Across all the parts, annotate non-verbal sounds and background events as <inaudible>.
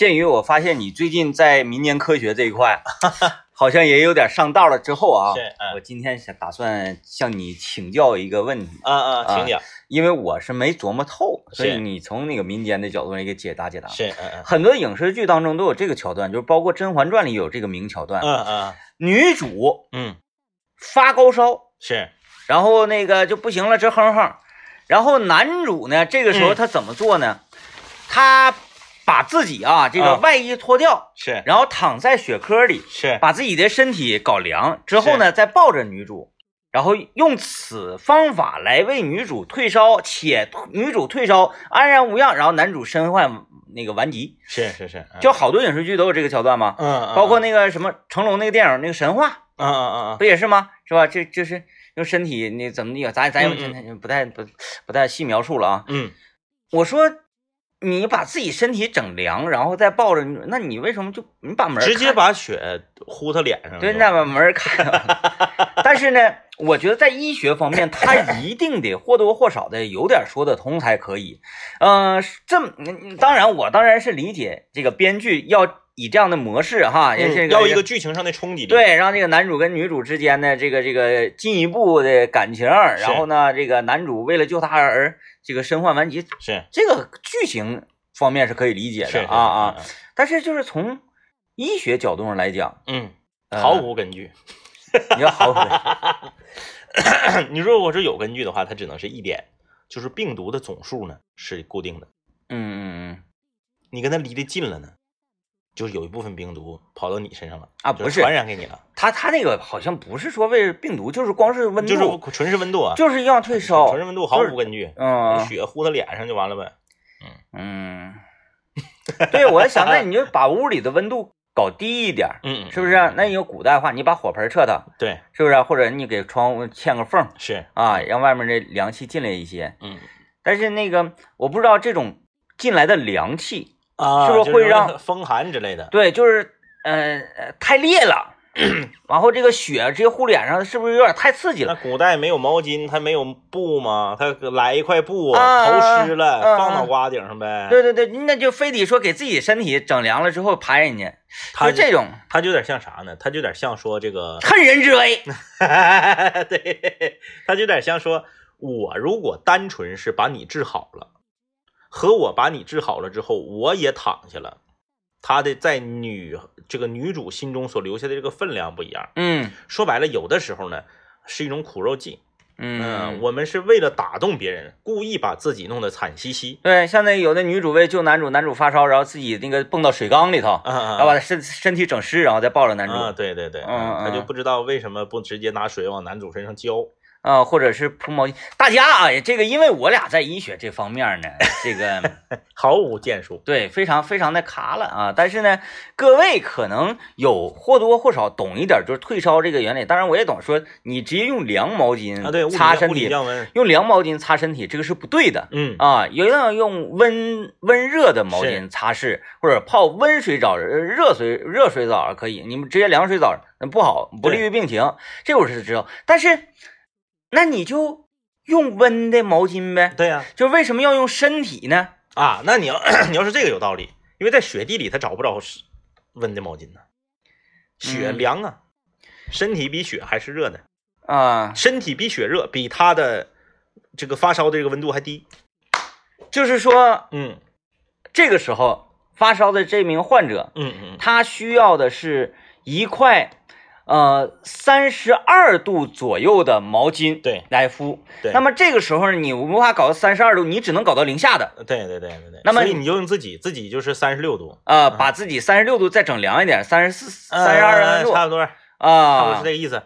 鉴于我发现你最近在民间科学这一块，好像也有点上道了之后啊，是嗯我今天想打算向你请教一个问题，啊啊，请讲，因为我是没琢磨透，所以你从那个民间的角度来给解答解答。是很多影视剧当中都有这个桥段，就是包括《甄嬛传》里有这个名桥段，嗯嗯女主嗯，发高烧，是然后那个就不行了，直哼哼。然后男主呢，这个时候嗯他怎么做呢？他把自己啊这个啊外衣脱掉，是。然后躺在雪窠里，是，把自己的身体搞凉之后呢，再抱着女主，然后用此方法来为女主退烧，且女主退烧安然无恙，然后男主身患那个顽疾。是是是，嗯。就好多影视剧都有这个桥段嘛，嗯嗯，包括那个什么成龙那个电影那个神话，嗯嗯嗯不也是吗？是吧？这就是用身体那怎么那个，咱咱也嗯。不太不不太细描述了啊。嗯。我说你把自己身体整凉，然后再抱着你，那你为什么就你把门嗯，直接把血呼他脸上，对，那把门开了。<laughs> 但是呢，我觉得在医学方面，他一定得或多或少的有点说得通才可以。呃，这当然，我当然是理解这个编剧要以这样的模式哈，也是嗯要一个剧情上的冲击力，对，让这个男主跟女主之间的这个这个进一步的感情，然后呢，这个男主为了救她而这个身患顽疾，是这个剧情方面是可以理解是的啊啊。，但是就是从医学角度上来讲，嗯，呃毫无根据。<laughs> 你要毫无 <laughs> 你如果是有根据的话，它只能是一点，就是病毒的总数呢是固定的，嗯嗯嗯你跟它离得近了呢，就是有一部分病毒跑到你身上了啊，不是传染给你了，他他那个好像不是说为病毒，就是光是温度，就是纯是温度啊，就是要退烧纯，是温度，毫无根据，嗯血呼他脸上就完了呗。嗯，对，我在想，那你就把屋里的温度搞低一点，<laughs> 嗯，是不是？那你有古代话，你把火盆撤它，对，是不是？或者你给窗户嵌个缝是，啊，让外面的凉气进来一些。嗯但是那个我不知道这种进来的凉气，啊是不是会让 <laughs> 风寒之类的？对，就是呃呃太烈了，<clears throat> 然后这个雪直接糊脸上，是不是有点太刺激了那了？古代没有毛巾，它没有布吗？它来一块布，啊头湿了，放脑瓜顶上呗。对对对，那就非得说给自己身体整凉了之后爬人家，它就这种它就有点像啥呢？它就有点像说这个，趁人之危。<laughs> 对，它就有点像说，我如果单纯是把你治好了，和我把你治好了之后，我也躺下了，他的在女这个女主心中所留下的这个分量不一样。嗯。说白了，有的时候呢是一种苦肉计，嗯，我们是为了打动别人，故意把自己弄得惨兮兮。对，像那有的女主为救男主，男主发烧，然后自己那个蹦到水缸里头，然后把他身身体整湿，然后再抱着男主，啊，对对对，嗯他就嗯。不知道为什么不直接拿水往男主身上浇。啊，或者是铺毛巾。大家啊，这个因为我俩在医学这方面呢，这个 <laughs> 毫无建树。对非常非常的卡了啊。但是呢，各位可能有或多或少懂一点，就是退烧这个原理。当然我也懂，说你直接用凉毛巾啊，对，擦身体。用凉毛巾擦身体，这个是不对的。嗯啊，一定要用温温热的毛巾擦拭，或者泡温水澡、呃热水热水澡可以。你们直接凉水澡那不好，不利于病情。这我是知道，但是那你就用温的毛巾呗。对呀、就为什么要用身体呢？啊，那你要 <clears throat> 你要是这个有道理，因为在雪地里他找不着温的毛巾呢，雪嗯凉啊，身体比雪还是热的，啊，身体比雪热，比他的这个发烧的这个温度还低。就是说嗯这个时候发烧的这名患者，嗯嗯，他需要的是一块呃三十二度左右的毛巾对来敷。对。那么这个时候呢，你无法搞到三十二度，你只能搞到零下的。对对对对对，那么所以你就用自己，自己就是三十六度，呃，把自己三十六度再整凉一点，三十四、三十二差不多啊，差不多啊是这。个意思。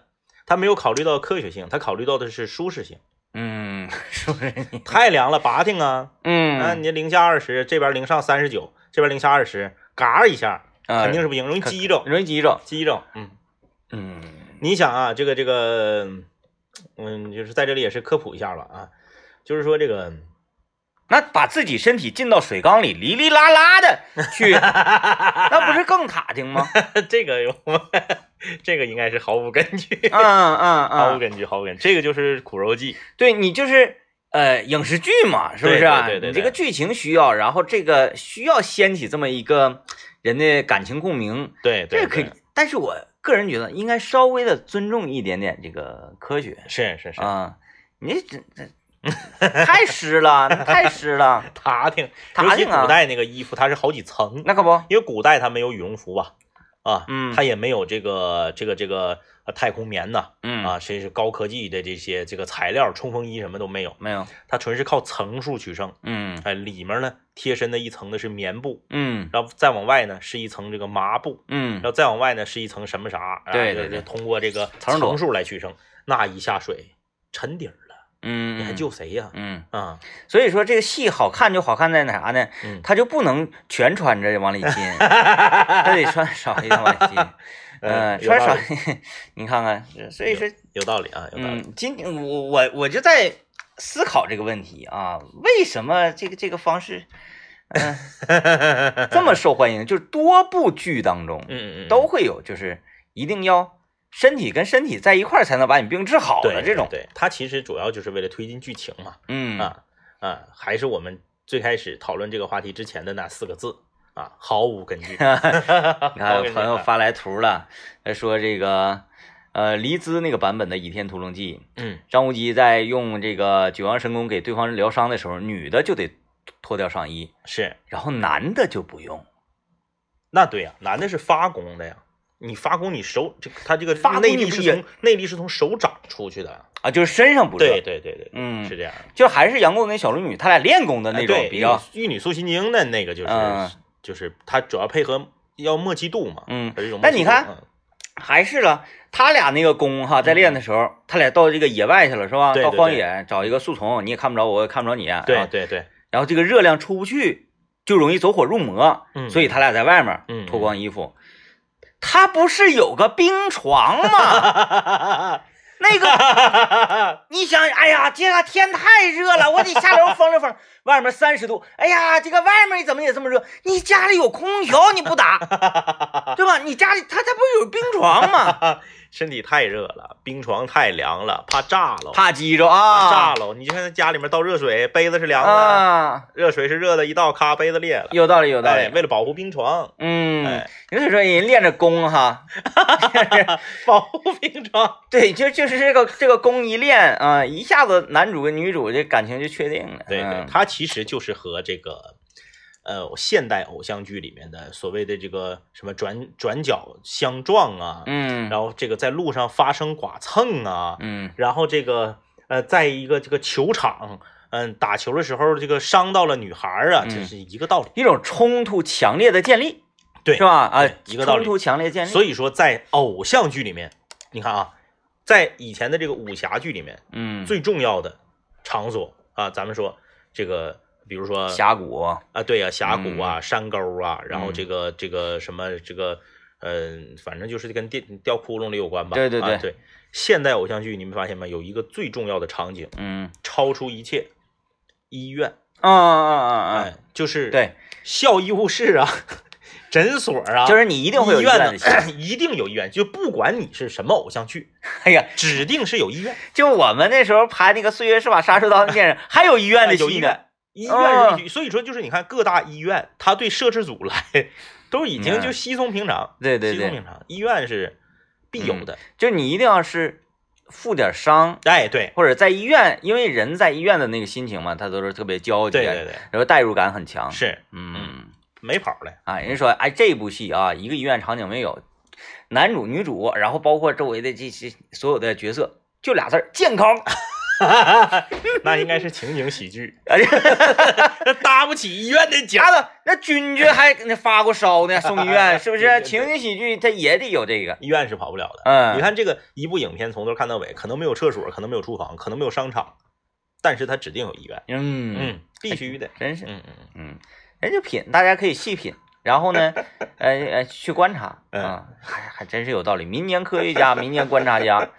他没有考虑到科学性，他考虑到的是舒适性。嗯，是不是？太凉了，拔挺啊！啊，嗯，你零下二十，这边零上三十九，这边零下二十，嘎一下，啊肯定是不行，容易可激着，容易激着。激着。嗯，嗯你想啊，这个这个，嗯，就是在这里也是科普一下吧啊，就是说这个，那把自己身体浸到水缸里，哩哩啦啦的去，<laughs> 那不是更卡听吗？<laughs> 这个有，<laughs> 这个应该是毫无根据，嗯嗯嗯，毫无根据，毫无根据，这个就是苦肉计。对你就是呃影视剧嘛，是不是？啊对对对对你这个剧情需要，然后这个需要掀起这么一个人的感情共鸣，对对这可以对，。但是我个人觉得应该稍微的尊重一点点这个科学是是是，啊，你这这太湿了，太湿了，<laughs> 塔挺，尤其塔挺啊古代那个衣服它是好几层，那可不，因为古代它没有羽绒服吧，啊，嗯。它也没有这个这个这个呃太空棉呐，嗯。啊，这是高科技的这些这个材料，冲锋衣什么都没有，没有，它纯是靠层数取胜。嗯。哎，里面呢贴身的一层的是棉布，嗯。然后再往外呢是一层这个麻布，嗯。然，后再往外呢是一层什么啥，啊对对对通过这个层数来取胜，那一下水沉底儿了，嗯，你还救谁呀？嗯，啊，所以说这个戏好看就好看在哪啥呢？嗯，他就不能全穿着往里进，<laughs> 他得穿少一点往里进。嗯，穿少 <laughs> 你看看，所以说，有道理啊，有道理。嗯，今我我我就在思考这个问题啊，为什么这个这个方式，嗯、<laughs> 这么受欢迎？就是多部剧当中嗯嗯嗯，都会有，就是一定要身体跟身体在一块儿才能把你病治好对的这种，对，它其实主要就是为了推进剧情嘛，嗯啊啊，还是我们最开始讨论这个话题之前的那四个字啊，毫无根据。<laughs> 你看我朋友发来图了，他说这个呃黎姿那个版本的《倚天屠龙记》，嗯，张无忌在用这个九阳神功给对方疗伤的时候，女的就得脱掉上衣，是，然后男的就不用。那对呀、男的是发功的呀，你发功，你手这他这个发功内力是从内力是从手掌出去的，啊，就是身上不热，对对对对，嗯是这样。就还是杨过跟小龙女他俩练功的那种比较，玉女玉女塑心经的那个就是、嗯就是它主要配合要默契度嘛，嗯它这种默契度。那你看嗯还是了。他俩那个功哈，在练的时候，他俩到这个野外去了是吧？到对对对荒野找一个树丛，你也看不着我，我也看不着你。啊对对对，然后这个热量出不去，就容易走火入魔，嗯所以他俩在外面嗯脱光衣服。他不是有个冰床吗？<laughs> 那个 <laughs> 你想，哎呀，这个天太热了，我得下楼风了风。<laughs> 外面三十度，哎呀，这个外面怎么也这么热？你家里有空调你不打，对吧？你家里他他不是有冰床吗？身体太热了，冰床太凉了，怕炸了，怕激着怕啊，炸了。你就看家里面倒热水，杯子是凉的，啊，热水是热的，一倒咔杯子裂了。有道理，有道哎，理。为了保护冰床，嗯哎，你所以说人练着功哈，<laughs> 保护冰床。<laughs> 对，就就是这个这个功一练啊，一下子男主跟女主这感情就确定了。对对他，其实就是和这个呃现代偶像剧里面的所谓的这个什么转转角相撞啊，嗯然后这个在路上发生剐蹭啊，嗯然后这个呃，在一个这个球场，嗯、打球的时候这个伤到了女孩儿啊，嗯这是一个道理。一种冲突强烈的建立，对是吧？啊，一个道理冲突强烈建立。所以说，在偶像剧里面，你看啊，在以前的这个武侠剧里面，嗯，最重要的场所啊，咱们说这个，比如说峡谷，啊，对呀、峡谷嗯啊、山沟啊，然后这个这个什么这个，嗯、反正就是跟掉掉窟窿里有关吧。对对对啊对。现代偶像剧你们发现没？有一个最重要的场景，嗯超出一切，医院，啊啊啊啊哎，就是对，校医务室啊，<laughs> 诊所啊，就是你一定会有医院的一定有医院，就不管你是什么偶像剧，<laughs> 哎呀，指定是有医院。就我们那时候拍那个《岁月是把杀手刀》那电影，还有医院的戏呢。有医院，所以说就是你看各大医院，他对摄制组来都已经嗯就稀松平常，对对对，稀松平常，医院是必有的。就你一定要是负点伤，哎，对，或者在医院，因为人在医院的那个心情嘛，他都是特别焦急，对对对，然后代入感很强。是嗯没跑了。啊，人家说，哎，这部戏啊，一个医院场景没有，男主、女主，然后包括周围的这些所有的角色，就俩字儿健康。<laughs> 那应该是情景喜剧，哎呀，<laughs> 搭不起医院的奖。家的那君君还那发过烧呢，送医院是不是？情景喜剧它也得有这个。医院是跑不了的。嗯，你看这个一部影片从头看到尾，可能没有厕所，可能没有厨房，可能没有商场，但是它指定有医院。嗯嗯，必须的。真是，嗯嗯嗯，人家品，大家可以细品，然后呢，<laughs> 呃呃，去观察嗯啊，还还真是有道理。民间科学家、<laughs> 民间观察家，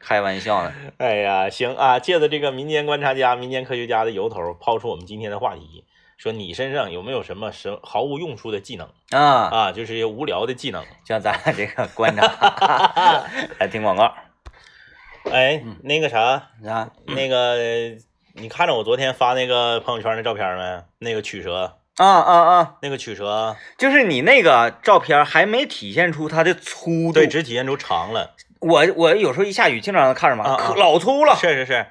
开玩笑呢。哎呀，行啊，借着这个民间观察家、民间科学家的由头，抛出我们今天的话题，说你身上有没有什么什毫无用处的技能啊，啊？就是些无聊的技能。像咱俩这个观察，<laughs> 来听广告哎，那个啥，啊，那个你看着我昨天发那个朋友圈那照片没？那个曲折，啊啊啊！那个曲折，就是你那个照片还没体现出它的粗度。对，只体现出长了。我我有时候一下雨，经常看着嘛，老粗了。是是是，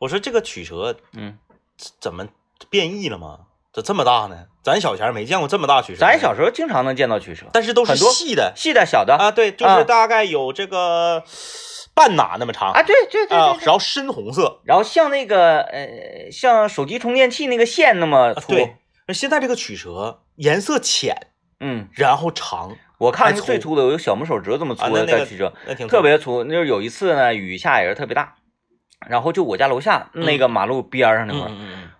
我说这个曲折嗯，怎么变异了吗？咋这么大呢？咱小前没见过这么大曲折。咱小时候经常能见到曲折，但是都是细的细的、小的啊，对，就啊是大概有这个半哪那么长啊，对对对然后深红色。然后像那个呃，像手机充电器那个线那么粗。那现在这个曲折颜色浅，嗯，然后长，我看那个还粗最粗的有小拇手指这么粗的在曲折，那挺特别粗。就是有一次呢，雨下也是特别大，然后就我家楼下嗯那个马路边上那块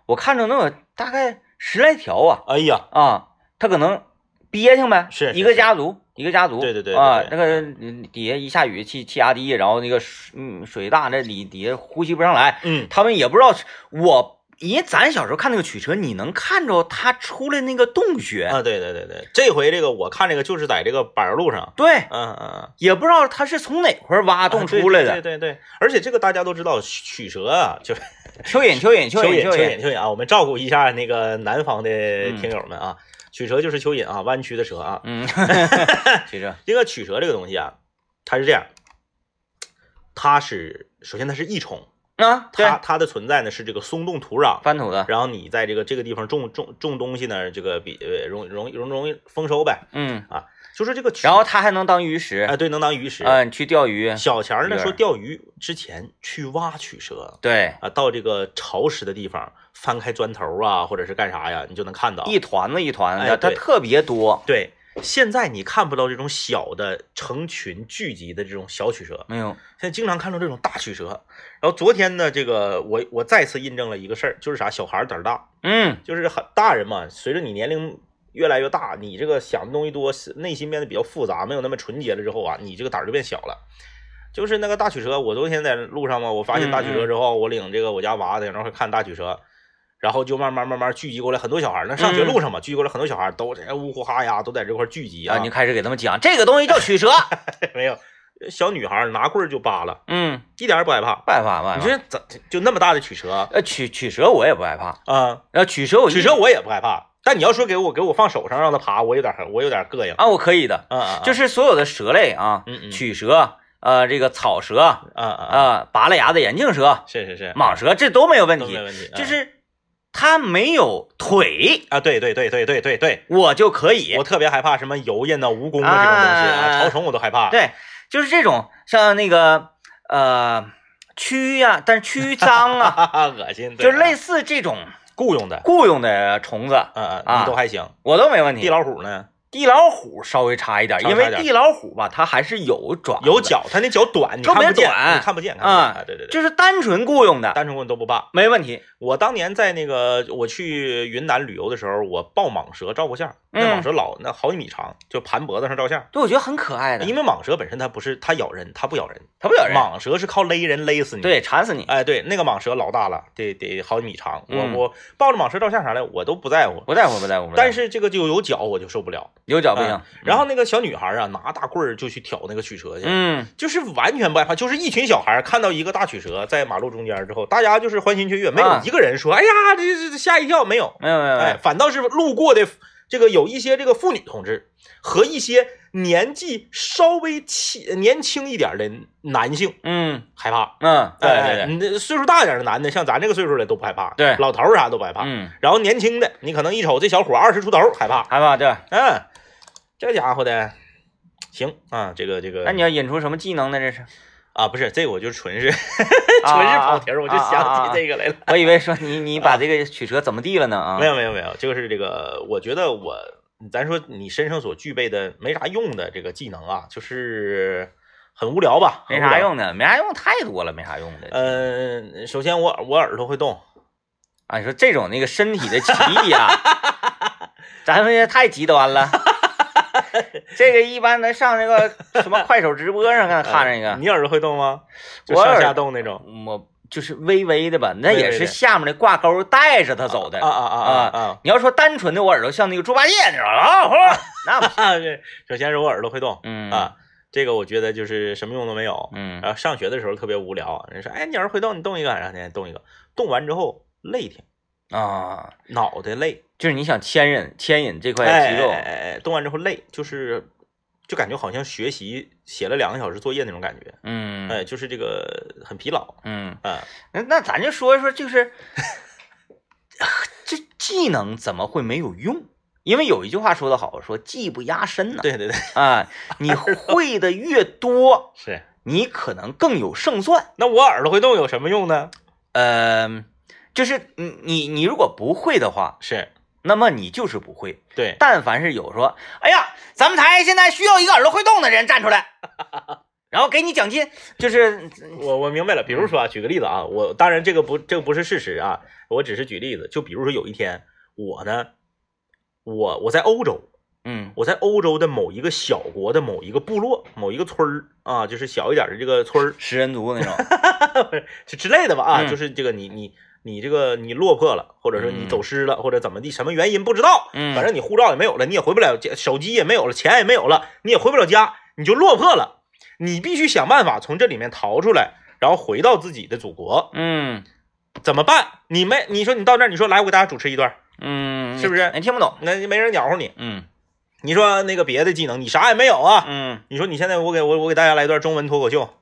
我看着能有大概十来条啊哎呀，啊，他可能憋挺呗，一个是是是家族。一个家族，对对对对啊，那个嗯底下一下雨气气压低，然后那个水嗯水大，那里底下呼吸不上来，嗯，他们也不知道我，因为咱小时候看那个曲折，你能看着它出来那个洞穴，啊，对对对对，这回这个我看这个就是在这个柏油路上，对，嗯嗯嗯，也不知道它是从哪块挖洞出来的。对对对对，而且这个大家都知道，曲折啊，就是蚯蚓，蚯蚓，蚯蚓，<laughs> 蚯蚓，蚯蚓，啊，我们照顾一下那个南方的嗯听友们啊，曲折就是蚯蚓啊，弯曲的蛇啊，嗯，<laughs> 曲蛇，这个曲折这个东西啊，它是这样，它是首先它是益虫，啊，它它的存在呢是这个松动土壤，翻土的，然后你在这个这个地方种种种东西呢，这个比呃容容容容易丰收呗，嗯。啊，就是这个，然后它还能当鱼食，哎对，能当鱼食。啊，你去钓鱼，小钱儿呢说钓鱼之前去挖取蛇对，啊，到这个潮湿的地方翻开砖头啊，或者是干啥呀，你就能看到。一团子一团哎的，它特别多，对，现在你看不到这种小的成群聚集的这种小曲蛇，没有，现在经常看到这种大曲蛇。然后昨天呢，这个我我再次印证了一个事儿，就是啥，小孩儿胆儿大，嗯，就是很大人嘛，随着你年龄越来越大，你这个想的东西多，内心变得比较复杂，没有那么纯洁了之后啊，你这个胆儿就变小了。就是那个大曲蛇，我昨天在路上嘛，我发现大曲蛇之后，我领这个我家娃在那块看大曲折，然后就慢慢慢慢聚集过来很多小孩儿。那上学路上嘛，聚集过来很多小孩儿，都在呜呼哈呀，都在这块儿聚集啊，你开始给他们讲这个东西叫曲蛇，没有小女孩拿棍儿就扒拉，嗯，一点也不害怕。不害怕，不害怕。你说怎就那么大的曲蛇呃，曲曲蛇我也不害怕，啊？呃，曲蛇我一曲蛇我也不害怕，但你要说给我给我放手上让它爬，我有点我有点膈应。啊，我可以的，啊啊，<laughs> 就是是所有的蛇类啊，嗯嗯曲蛇，呃，这个草蛇，啊啊拔了牙的眼镜蛇、是是是，蟒蛇，这都没有问题都没。问题，啊就是它没有腿，啊，对对对对对对对，我就可以我。特别害怕什么油印呐、蜈蚣啊这种东西啊啊，潮虫我都害怕。对，就是这种像那个呃蛆呀、但是蛆脏啊，哈哈，恶心，对就是类似似这种雇佣的，雇佣的虫子，嗯嗯，都还行。我都没问题。地老虎呢，地老虎稍微差一点，因为地老虎吧，它还是有爪，有，脚，它那脚短，你看不见，看不见，啊啊，对对对，就是单纯雇佣的，单纯雇佣都不怕。没问题。我当年在那个我去云南旅游的时候，我抱蟒蛇照过相，那嗯蟒蛇老那好几米长，就盘脖子上照相。对，我觉得很可爱的，因为蟒蛇本身它不是它咬人，它不咬人，它不咬人，蟒蛇是靠勒人勒死你。，对，缠死你。哎，对，那个蟒蛇老大了，得得好几米长。我嗯我抱着蟒蛇照相啥的，我都。不在乎，不在乎。不在乎但是这个就有脚，我就受不了。有脚不行嗯。然后那个小女孩啊，拿大棍儿就去挑那个曲蛇去，嗯，就是完全不害怕，就是一群小孩看到一个大曲蛇在马路中间之后，大家就是欢欣雀跃，没有啊一个人说：“哎呀，这这这吓一跳。”没有，没有没有哎，反倒是路过的这个有一些这个妇女同志和一些年纪稍微轻年轻一点的男性嗯害怕。嗯，对哎对对，你这岁数大点的男的，像咱这个岁数的都不害怕，对老头啥都不害怕。嗯，然后年轻的，你可能一瞅这小伙二十出头，害怕。害怕对。嗯，这家伙的，行啊，这个这个，那你要引出什么技能呢？这是？啊，不是这个，我就纯是啊 <laughs> 纯是跑题儿，我就想啊起这个来了。我以为说你 <laughs> 你把这个曲折怎么地了呢？啊，没有没有没有，就是这个，我觉得我，咱说你身上所具备的没啥用的这个技能啊，就是很无聊吧，没。啥用的，没啥用，太多了，没啥用的。呃、首先我我耳朵会动，啊，你说这种那个身体的奇异啊，<laughs> 咱们也太极端了。<laughs> 这个一般能上那个 <laughs> 什么快手直播上看看那个，呃你耳朵会动吗？就我耳上下动那种。我就是微微的吧，那也是下面的挂钩带着它走的啊啊啊啊啊！你要说单纯的我耳朵像那个猪八戒那种啊，呼 <laughs> 那不行。首先是我耳朵会动嗯啊，这个我觉得就是什么用都没有。嗯然后上学的时候特别无聊，人说，哎，你儿会动，你动一个，然后天天动一个，动完之后累挺，啊，脑袋累，就是你想牵引牵引这块哎肌肉，哎哎哎，动完之后累，就是就感觉好像学习写了两个小时作业那种感觉，嗯哎，就是这个很疲劳嗯，啊。那那咱就说说，就是 <laughs> 这技能怎么会没有用？因为有一句话说得好，说技不压身呢。对对对，啊，你会的越多，<laughs> 是。你可能更有胜算。那我耳朵会动有什么用呢？呃，就是你你你如果不会的话，是那么你就是不会。对，但凡是有说，哎呀，咱们台现在需要一个耳朵会动的人站出来，<laughs> 然后给你奖金，就是我我明白了。比如说啊，举个例子啊，我当然这个不这个不是事实啊，我只是举例子。就比如说有一天我呢，我我在欧洲，嗯我在欧洲的某一个小国的某一个部落、某一个村儿啊，就是小一点的这个村儿，食人族那种。<laughs> 就之类的吧啊，嗯就是这个你你你这个你落魄了，或者说你嗯走失了，或者怎么地，什么原因不知道，嗯反正你护照也没有了，你也回不了家，手机也没有了，钱也没有了，你也回不了家，你就落魄了，你必须想办法从这里面逃出来，然后回到自己的祖国，嗯怎么办？你没你说你到那儿，你说来我给大家主持一段，嗯，是不是你听不懂。那没人鸟乎你，嗯你说那个别的技能你啥也没有啊，嗯你说你现在我给我我给大家来一段中文脱口秀，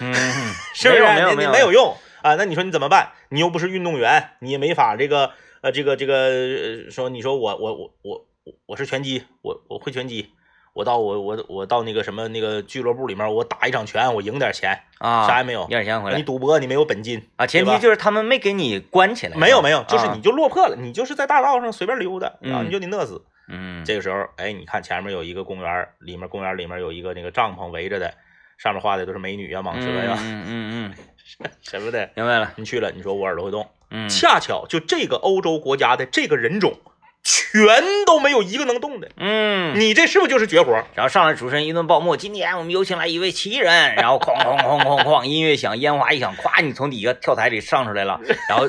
嗯，<laughs> 是不是？没有没有你你没有用啊？那你说你怎么办？你又不是运动员，你也没法这个呃这个这个呃说你说我我我我我我是拳击，我我会拳击，我到我我我到那个什么那个俱乐部里面，我打一场拳，我赢点钱，啊，啥也没有赢。点钱回来你赌博你没有本金啊，前提就是他们没给你关起来。没有没有，就是啊你就落魄了，你就是在大道上随便溜达，然后嗯你就得饿死。嗯这个时候，哎，你看前面有一个公园，里面公园里面有一个那个帐篷围着的，上面画的都是美女啊、蟒蛇呀、嗯嗯嗯，<laughs> 什么的。明白了。你去了，你说我耳朵会动，嗯，恰巧就这个欧洲国家的这个人种，全都没有一个能动的。嗯，你这是不是就是绝活？然后上来主持人一顿报幕，今天我们有请来一位奇人，然后哐哐哐哐哐，音乐响，烟花一响，咵，你从底下跳台里上出来了，<laughs> 然后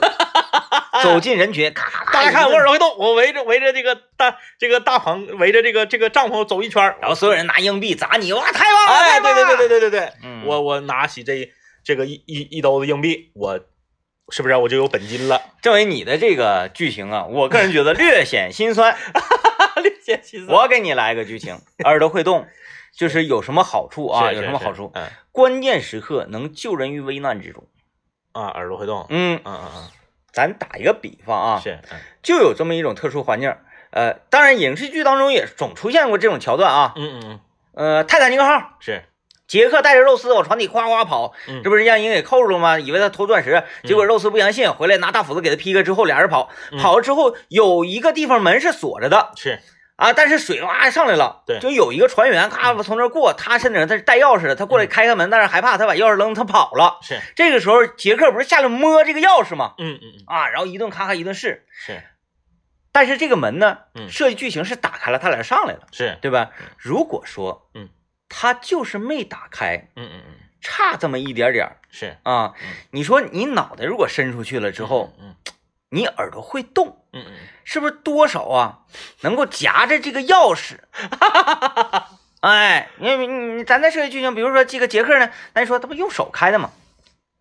走进人群，咔咔咔，大家看我耳朵会动，我围着围着这个大这个大棚，围着这个这个帐篷走一圈。然后所有人拿硬币砸你，哇，太棒了！哎，对对对对对，对对我我拿起这这个一一一兜子硬币，我是不是我就有本金了？政委你的这个剧情啊，我个人觉得略显心酸。<laughs> 略显心酸我给你来个剧情，耳朵会动，就是有什么好处啊？有什么好处？？是是关键时刻能救人于危难之中。嗯啊，耳朵会动。嗯，嗯嗯咱打一个比方啊嗯，，是嗯就有这么一种特殊环境。呃，当然影视剧当中也总出现过这种桥段啊。嗯嗯嗯呃，泰坦尼克号，是杰克带着肉丝往船底哗哗跑，嗯这不是让人给扣住了吗？以为他偷钻石，结果肉丝不相信，回来拿大斧子给他劈开之后，俩人跑，嗯跑了之后有一个地方门是锁着的是啊，但是水哇上来了，对就有一个船员咔从那过，他身上他是带钥匙的，他过来嗯开开门，但是害怕，他把钥匙扔，他跑了。是这个时候杰克不是下来摸这个钥匙吗？嗯嗯嗯啊，然后一顿咔咔一顿试，是但是这个门呢，嗯设计剧情是打开了，他俩上来了，是对吧？如果说，嗯，他就是没打开，嗯嗯嗯。差这么一点点儿。是。啊嗯，你说你脑袋如果伸出去了之后，嗯你耳朵会动，嗯嗯。是不是多少啊能够夹着这个钥匙？<laughs> 哎，因为你你咱再设计剧情，比如说这个杰克呢，咱说他不用手开的吗？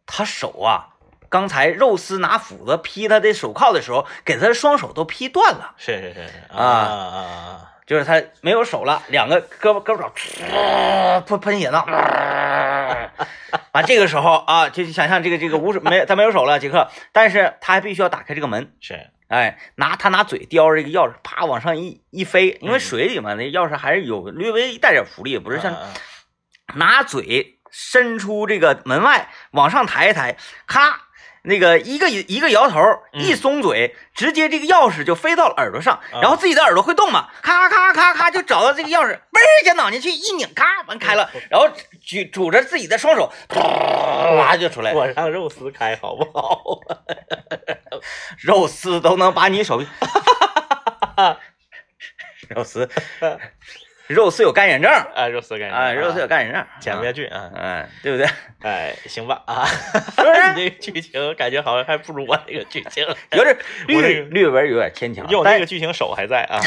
他手啊，刚才肉丝拿斧子劈他的手铐的时候，给他的双手都劈断了。是是是是。啊啊啊啊就是他没有手了，两个胳膊胳膊肘喷喷血呢，完这个时候啊，就想象这个这个无手没他没有手了，杰克，但是他还必须要打开这个门，是。哎，拿他拿嘴叼着这个钥匙，啪往上一一飞，因为嗯。水里嘛，那钥匙还是有略微带点浮力，不是像拿嘴伸出这个门外往上抬一抬，咔。那个一个一个摇头，嗯一松嘴，直接这个钥匙就飞到了耳朵上，啊然后自己的耳朵会动嘛，咔咔咔咔就找到这个钥匙，嘣儿一下脑袋去一拧，咔完开了，然后举拄着自己的双手，哇就出来了，我让肉丝开好不好？<laughs> 肉丝都能把你手臂，<laughs> 肉丝，<laughs> 肉丝有干眼症，啊，肉丝感觉啊，肉丝有干眼症，减不下去啊。嗯，对不对？哎，行吧啊，<laughs> 是不是？你这个剧情感觉好像还不如我那个剧情，有点略略微有点牵强，但用那个剧情手还在啊。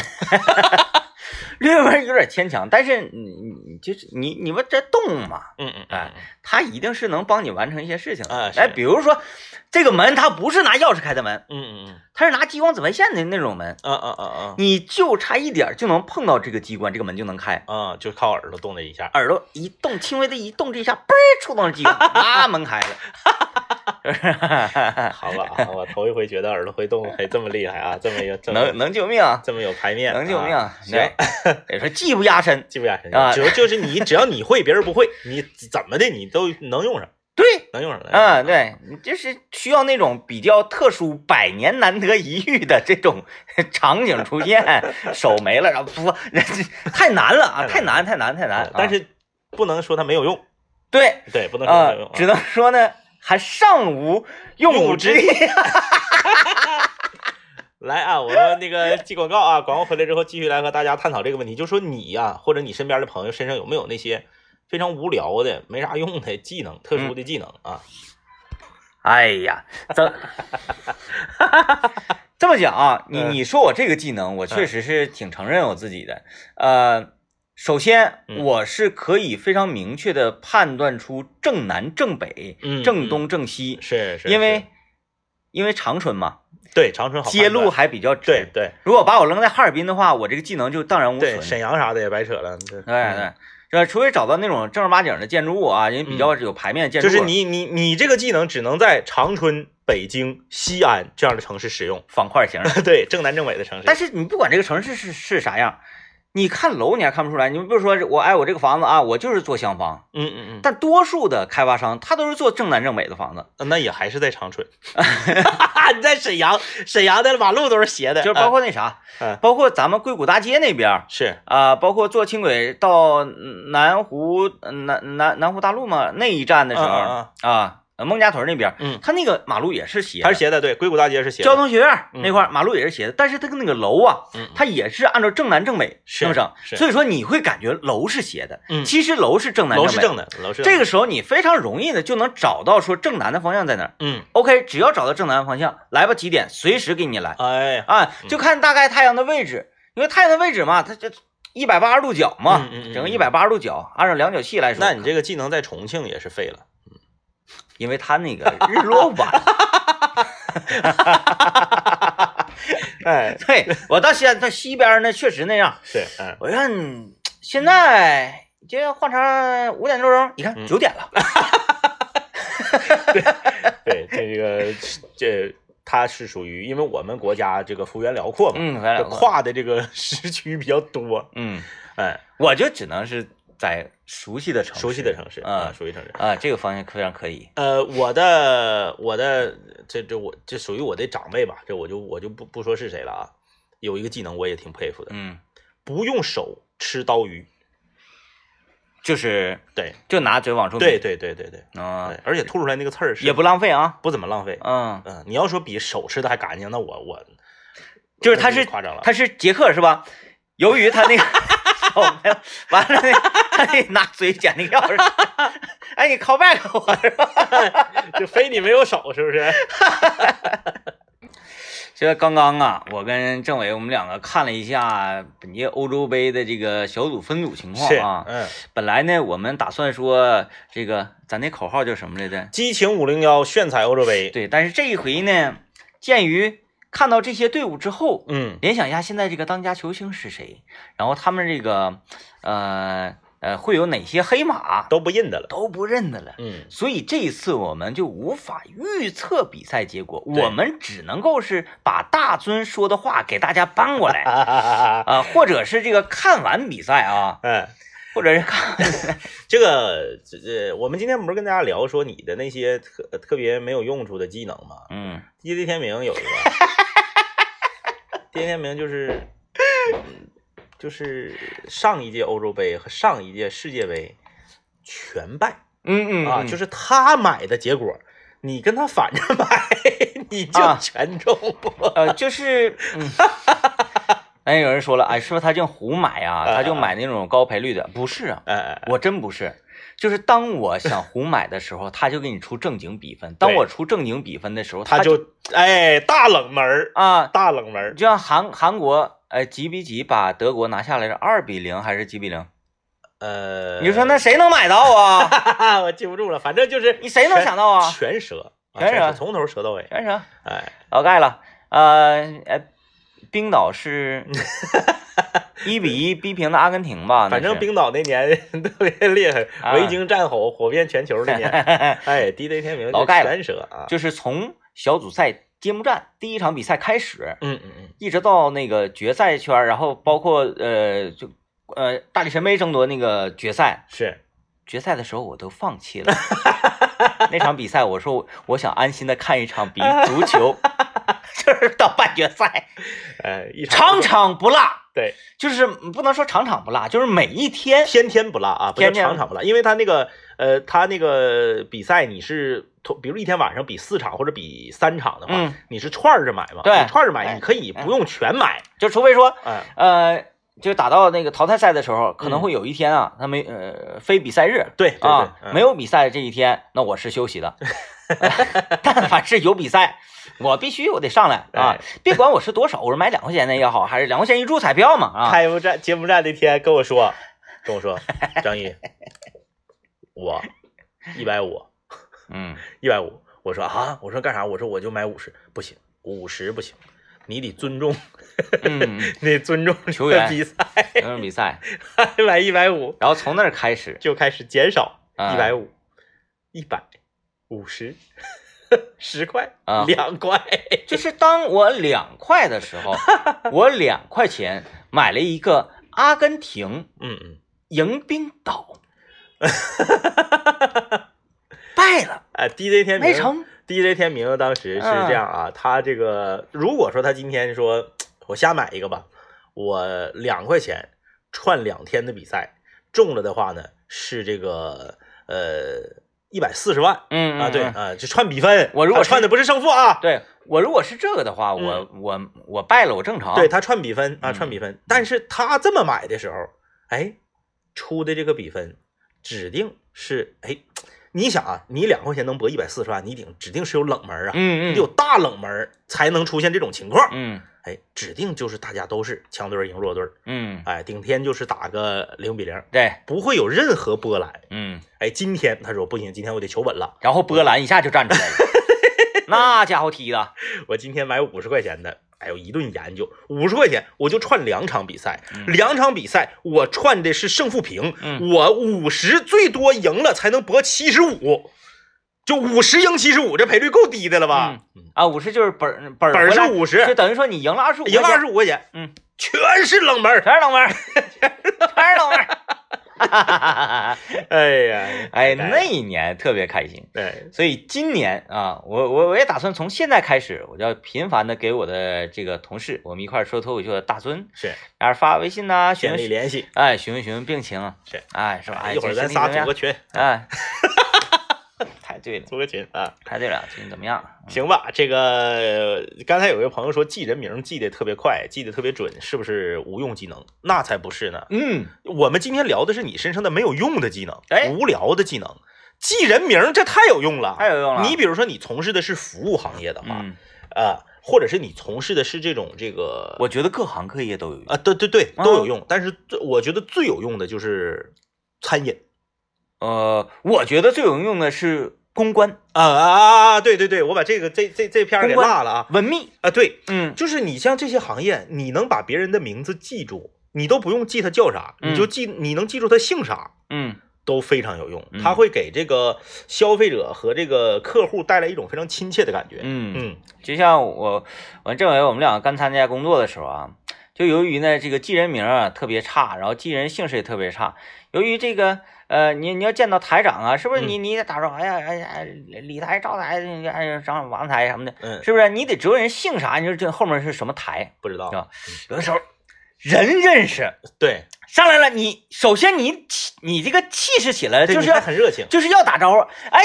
略微有点牵强，但是你你就是你你们这动物嘛，嗯嗯哎它一定是能帮你完成一些事情的。啊哎，比如说这个门，它不是拿钥匙开的门，嗯嗯嗯它是拿激光紫外线的那种门，嗯嗯嗯嗯你就差一点就能碰到这个机关，这个门就能开。啊，就靠耳朵动了一下。耳朵一动，轻微的一动，这一下嘣儿触动了机关，<laughs> 啊，门开了。<laughs> 好吧，啊我头一回觉得耳朵会动还这么厉害啊，这么有这么能能救命，这么有排面，能救命啊。行，得说技不压身，技不压身啊。只要就是你，只要你会，别人不会，你怎么的你都能用上，对，能用上。嗯，，对，你就是需要那种比较特殊、百年难得一遇的这种场景出现，<laughs> 手没了，然后不，这太难了啊，太难，太难，太难。啊但是不能说它没有用，对。对，不能说没有用啊。，只能说呢，还尚无用武之地。<laughs> 来啊，我们那个记广告啊，广告回来之后继续来和大家探讨这个问题，就说你呀、或者你身边的朋友身上有没有那些非常无聊的、没啥用的技能、特殊的技能啊？哎呀，这这么讲啊，你嗯你说我这个技能，我确实是挺承认我自己的。呃，首先嗯。我是可以非常明确的判断出正南、正北、嗯正东、正西，是是，因为因为长春嘛，对长春好街路还比较直。对对。如果把我扔在哈尔滨的话，我这个技能就荡然无存。沈阳啥的也白扯了，对对。对，这除非找到那种正儿八经的建筑物啊，人比较有排面的建筑就是你你你这个技能只能在长春、北京、西安这样的城市使用，方块型。<laughs> 对，正南正北的城市。但是你不管这个城市是是啥样，你看楼你还看不出来。你比如说我哎，我这个房子啊，我就是做厢房，嗯嗯嗯但多数的开发商他都是做正南正北的房子，嗯，那也还是在长春。<laughs> 你在沈阳，沈阳的马路都是斜的，就是包括那啥，嗯包括咱们硅谷大街那边是啊、包括坐轻轨到南湖南南南湖大路嘛那一站的时候嗯啊，孟家屯那边，嗯，他那个马路也是斜的，还是斜的，对，硅谷大街是斜的。交通学院嗯那块马路也是斜的，但是它跟那个楼啊，嗯，它也是按照正南正北是那么整，是所以说你会感觉楼是斜的，嗯其实楼是正南北。楼是正的，楼是这个个时候你非常容易的就能找到说正南的方向在哪儿。嗯，OK，只要找到正南方向，来吧，几点随时给你来哎，啊，就看大概太阳的位置，因为太阳的位置嘛，它这一百八十度角嘛，嗯嗯嗯整个一百八十度角，按照量角器来说，那你这个技能在重庆也是废了。因为它那个日落晚，<laughs> 哎，对我到西安到西边呢，确实那样。是，嗯，我看现在这换成五点多钟，你看嗯九点了，对，这个这它是属于，因为我们国家这个幅员辽阔嘛，嗯，跨的这个 <laughs> 时区比较多，嗯，哎，我就只能是在熟悉的城市，熟悉的城市啊，嗯熟悉城市。啊，这个方向非常可以。呃，我的我的这这我这属于我的长辈吧，这我就我就不不说是谁了啊。有一个技能我也挺佩服的，嗯，不用手吃刀鱼。就是对就拿嘴往出对对对对对啊对，，而且吐出来那个刺儿是也不浪费啊。不怎么浪费。嗯，嗯，你要说比手吃的还干净，那我我就是他是夸张了。他是杰克是吧？由于他那个 <laughs> 手没有，完了呢，他得拿嘴捡那个钥匙。哎，你 call back 我是吧？<laughs> 就非你没有手，是不是？<laughs> 这刚刚啊，我跟政委我们两个看了一下本届欧洲杯的这个小组分组情况啊。嗯，本来呢，我们打算说这个咱那口号叫什么来着？激情五零幺炫彩欧洲杯。对，但是这一回呢，鉴于看到这些队伍之后，嗯联想一下现在这个当家球星是谁，然后他们这个呃呃会有哪些黑马都不认得了。都不认得了。嗯，所以这一次我们就无法预测比赛结果，我们只能够是把大尊说的话给大家搬过来。<laughs> 啊、或者是这个看完比赛啊，嗯，或者是看 <laughs> 这个这这我们今天不是跟大家聊说你的那些特特别没有用处的技能吗？嗯地地天明有一个，<laughs> 地地天明就是，嗯就是上一届欧洲杯和上一届世界杯全败嗯嗯啊，就是是他买的结果，你跟他反着买，<laughs> 你就啊全中。呃就是嗯。哎，有人说了，哎，是不是他净胡买啊？他就买那种高赔率的？不是啊，我真不是，就是当我想胡买的时候，他就给你出正经比分；当我出正经比分的时候，他就就哎大冷门儿，啊，大冷门儿，就像韩韩国，哎，几比几把德国拿下来是？二比零还是几比零？呃，你说那谁能买到啊？<laughs> 我记不住了，反正就是你谁能想到啊？全折，啊全折从头折到尾。全程哎，老盖了。呃，呃，冰岛是 <laughs> 一比一逼平的阿根廷吧？反正冰岛那年 <laughs> 特别厉害，啊维京战吼火遍全球那年，<laughs> 哎，DJ 天明就老盖了啊。就是从小组赛揭幕战第一场比赛开始，嗯嗯嗯，一直到那个决赛圈，然后包括呃就呃大力神杯争夺那个决赛，是决赛的时候我都放弃了。那场比赛，我说我想安心的看一场比足球，<laughs> 就是到半决赛，呃，一场场场不落。对，就是不能说场场不落，就是每一天。天天不落啊，不叫天天场场不落，因为他那个呃，他那个比赛你是，比如一天晚上比四场或者比三场的话，嗯你是串着买嘛？对串着买，哎你可以不用全买，就除非说，哎，呃，就打到那个淘汰赛的时候，可能会有一天啊，他没呃非比赛日，对啊，，嗯没有比赛这一天，那我是休息的。<laughs> 但凡是有比赛，我必须我得上来啊！别管我是多少，我是买两块钱的也好，还是两块钱一注彩票嘛啊！开幕战、揭幕战那天跟我说，跟我说，<laughs> 张毅，我一百五，嗯，一百五，我说啊，我说干啥？我说我就买五十，不行，五十不行，你得尊重，嗯得尊重球员比赛，尊重比赛，买 <laughs> 一百五。然后从那儿开始，就开始减少，啊。一百五，一百，五十，<laughs> 十块。啊，两块，就是当我两块的时候，<laughs> 我两块钱买了一个阿根廷嗯嗯，迎宾岛，败了，啊，DJ 天明。没成。DJ 天明当时是这样啊，他这个如果说他今天说我瞎买一个吧，我两块钱串两天的比赛中了的话呢，是这个呃一百四十万嗯啊，对嗯啊，就串比分，我如果串的不是胜负啊，对我如果是这个的话，我我我败了，我正常。对他串比分啊，嗯串比分，但是他这么买的时候，哎，出的这个比分指定是哎，你想啊，你两块钱能博一百四十万，你顶指定是有冷门啊。嗯嗯得有大冷门才能出现这种情况。嗯哎，指定就是大家都是强队赢弱队，嗯，哎，顶天就是打个零比零，对，不会有任何波澜。嗯，哎，今天他说不行，今天我得求稳了，然后波澜一下就站出来了，<laughs> 那家伙踢的，我今天买五十块钱的，哎呦一顿研究，五十块钱我就串两场比赛，嗯两场比赛我串的是胜负平，嗯我五十最多赢了才能博七十五，就五十赢七十五，这赔率够低的了吧？嗯啊，五十就是本本本是五十就，等于说你赢了二十五，赢二十五块钱，嗯，全是冷门。<laughs> 全是冷门儿，全是冷门儿。<laughs> 哎呀，哎，那一年特别开心，对，所以今年啊，我我我也打算从现在开始，我就要频繁的给我的这个同事，我们一块儿说脱口秀的大尊，是。然后发微信呐、询建立问，联系。哎，询问询问病情，是，哎，是吧？哎，一会儿咱仨组个群，哎，<laughs> 太对了，组个群啊。太对了，最近怎么样？行吧，这个呃刚才有一个朋友说记人名记得特别快，记得特别准，是不是无用技能？那才不是呢。嗯，我们今天聊的是你身上的没有用的技能，哎无聊的技能。记人名这太有用了，太有用了你比如说你从事的是服务行业的话，嗯，啊，或者是你从事的是这种这个，我觉得各行各业都有用。啊，对对对，啊都有用。但是最我觉得最有用的就是餐饮呃，我觉得最有用的是公关、啊啊啊！对对对，我把这个这这这片儿给落了啊文秘。啊！对，嗯就是你像这些行业，你能把别人的名字记住，你都不用记他叫啥，嗯你就记你能记住他姓啥，嗯都非常有用嗯。它会给这个消费者和这个客户带来一种非常亲切的感觉。嗯，嗯就像我我政委我们两个刚参加工作的时候啊，就由于呢这个记人名啊特别差，然后记人姓氏也特别差。由于这个呃，你你要见到台长啊，是不是你你得打招呼？哎呀哎呀，哎李台、赵台、哎呀张王台什么的，嗯，是不是？你得知道人姓啥，你说这后面是什么台？不知道有的时候人认识对，上来了，你首先你气你这个气势起来就是要还很热情。就是要打招呼。哎，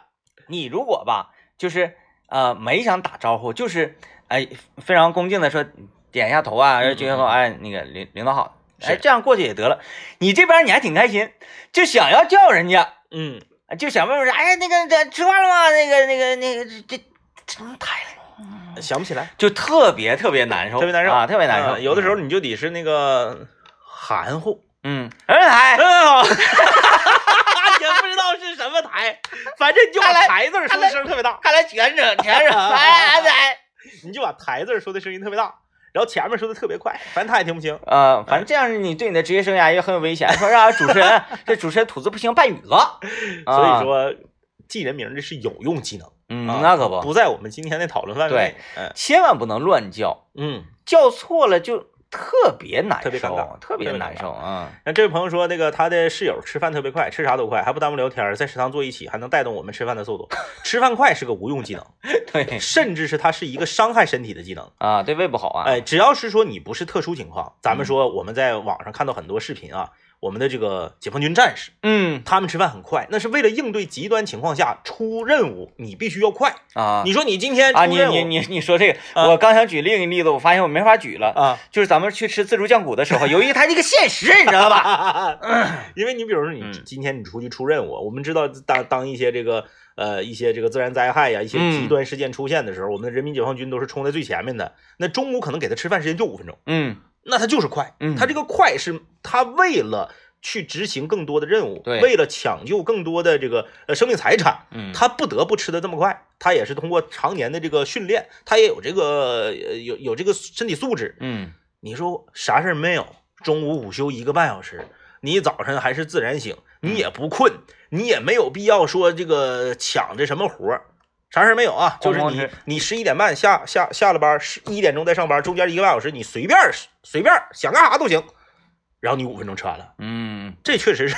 <laughs> 你如果吧，就是呃没想打招呼，就是哎非常恭敬的说点一下头啊，然后就说哎那个领领导好，哎这样过去也得了。你这边你还挺开心，就想要叫人家，嗯，就想问问哎那个这吃饭了吗？那个那个那个这这这什么台想不起来，就特别特别难受，特别难受啊，特别难受。嗯有的时候你就得是那个含糊。嗯，嗯，台，嗯，好，<laughs> 也不知道是什么台，反正你就把台字说的声音特别大，看来全整全整，哎哎你就把台字说的声音特别大，然后前面说的特别快，反正他也听不清。呃，反正这样你对你的职业生涯也很有危险。说让主持人 <laughs> 这主持人吐字不清半语了，啊所以，说，记人名这是有用技能，嗯，啊那可不，不在我们今天的讨论范围内。嗯千万不能乱叫，嗯，叫错了就特别难受，特别尴尬特别难受啊。那这位朋友说，那个他的室友吃饭特别快，吃啥都快，还不耽误聊天，在食堂坐一起，还能带动我们吃饭的速度。<laughs> 吃饭快是个无用技能，对甚至是它是一个伤害身体的技能。啊，对胃不好啊。哎，只要是说你不是特殊情况，咱们说我们在网上看到很多视频啊，我们的这个解放军战士，嗯他们吃饭很快，那是为了应对极端情况下出任务，你必须要快。啊，你说你今天啊，你出任务你你你说这个，啊我刚想举另一个例子，我发现我没法举了。啊，就是咱们去吃自助酱骨的时候，由于它这个限时，你知道吧？<laughs> 因为你比如说你嗯今天你出去出任务，我们知道当当一些这个呃一些这个自然灾害呀、一些嗯极端事件出现的时候，我们的人民解放军都是冲在最前面的。那中午可能给他吃饭时间就五分钟，嗯，那他就是快，嗯他这个快是他为了。去执行更多的任务，对为了抢救更多的这个呃生命财产，嗯他不得不吃的这么快。他也是通过常年的这个训练，他也有这个呃有有这个身体素质，嗯你说啥事儿没有？中午午休一个半小时，你早晨还是自然醒，你也不困，你也没有必要说这个抢这什么活儿，啥事儿没有啊？就是你你十一点半下下下了班，十一点钟再上班，中间一个半小时你随便随便想干啥都行，然后你五分钟吃完了，嗯，这确实是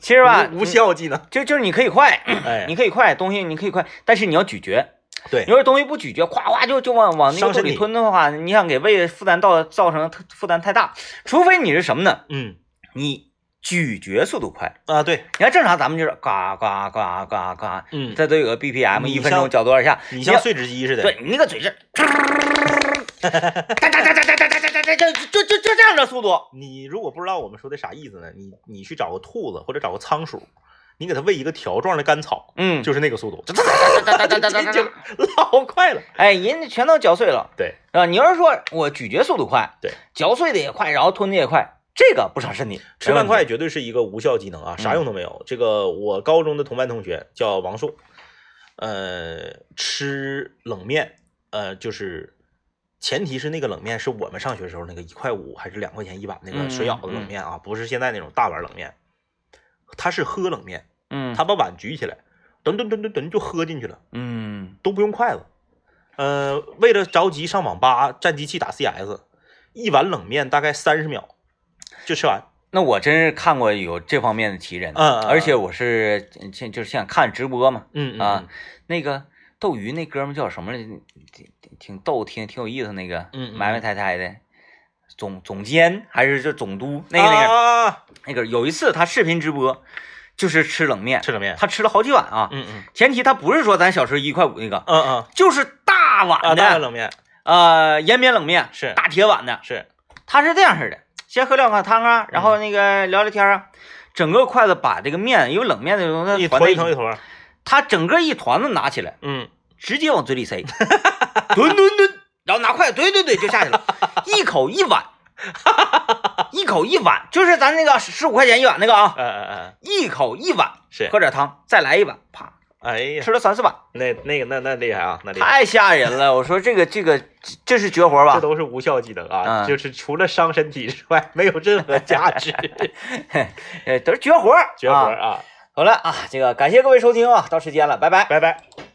其实吧，无无效技能。就就是你可以快，哎，你可以快，东西你可以快，但是你要咀嚼。对你要是东西不咀嚼，咵咵就就往往那个肚里吞的话，你想给胃负担造造成负担太大。除非你是什么呢？嗯你咀嚼速度快。啊对，你看正常咱们就是嘎嘎嘎嘎嘎，嗯，这都有个 BPM，一分钟像嚼多少下？你像碎纸机似的，对你那个嘴是，<laughs> 哒哒哒哒哒哒哒哒哒哒，就就就就这样的速度。你如果不知道我们说的啥意思呢，你你去找个兔子或者找个仓鼠，你给它喂一个条状的干草，嗯，就是那个速度，哒哒哒哒哒哒就哒。<laughs> 老快了。哎，人家全都嚼碎了。对啊，你要是说我咀嚼速度快，对，嚼碎的也快，然后吞的也快，这个不伤身体。吃饭快绝对是一个无效技能啊，嗯啥用都没有。这个我高中的同班同学叫王硕，呃，吃冷面，呃，就是前提是那个冷面是我们上学时候那个一块五还是两块钱一碗那嗯个水舀子冷面啊，不是现在那种大碗冷面。他是喝冷面，嗯，他把碗举起来，噔噔噔噔噔就喝进去了。嗯都不用筷子。呃，为了着急上网吧占机器打 CS，一碗冷面大概三十秒就吃完。那我真是看过有这方面的奇人，嗯嗯而且我是现就是想看直播嘛，嗯啊，那个斗鱼那哥们叫什么来着？挺挺逗，挺挺有意思那个，嗯嗯。埋埋汰汰的，总总监还是就总督那个那个、啊，那个，有一次他视频直播，就是吃冷面，吃冷面。他吃了好几碗啊，嗯嗯。前提他不是说咱小时候一块五那个，嗯嗯。就是大碗啊，的，大冷面。呃延边冷面，是。大铁碗的，是。他是这样式的，先喝两口汤啊，然后那个聊聊天啊，整个筷子把这个面，因为冷面的东西一它团在一起，坨一坨。一坨。他整个一团子拿起来，嗯，直接往嘴里塞，吨吨吨，然后拿筷子怼怼怼就下去了，<laughs> 一口一碗，一口一碗，就是咱那个十五块钱一碗那个啊，嗯嗯嗯，一口一碗，是。喝点汤，再来一碗，啪，哎呀，吃了三四碗，那那个那那厉害啊，那厉害。太吓人了。我说这个这个这这是绝活吧这？都是无效技能啊，嗯就是除了伤身体之外，没有任何价值，呃，<laughs> 都是绝活，绝活啊。啊！好了啊，这个感谢各位收听啊，到时间了，拜拜。拜拜。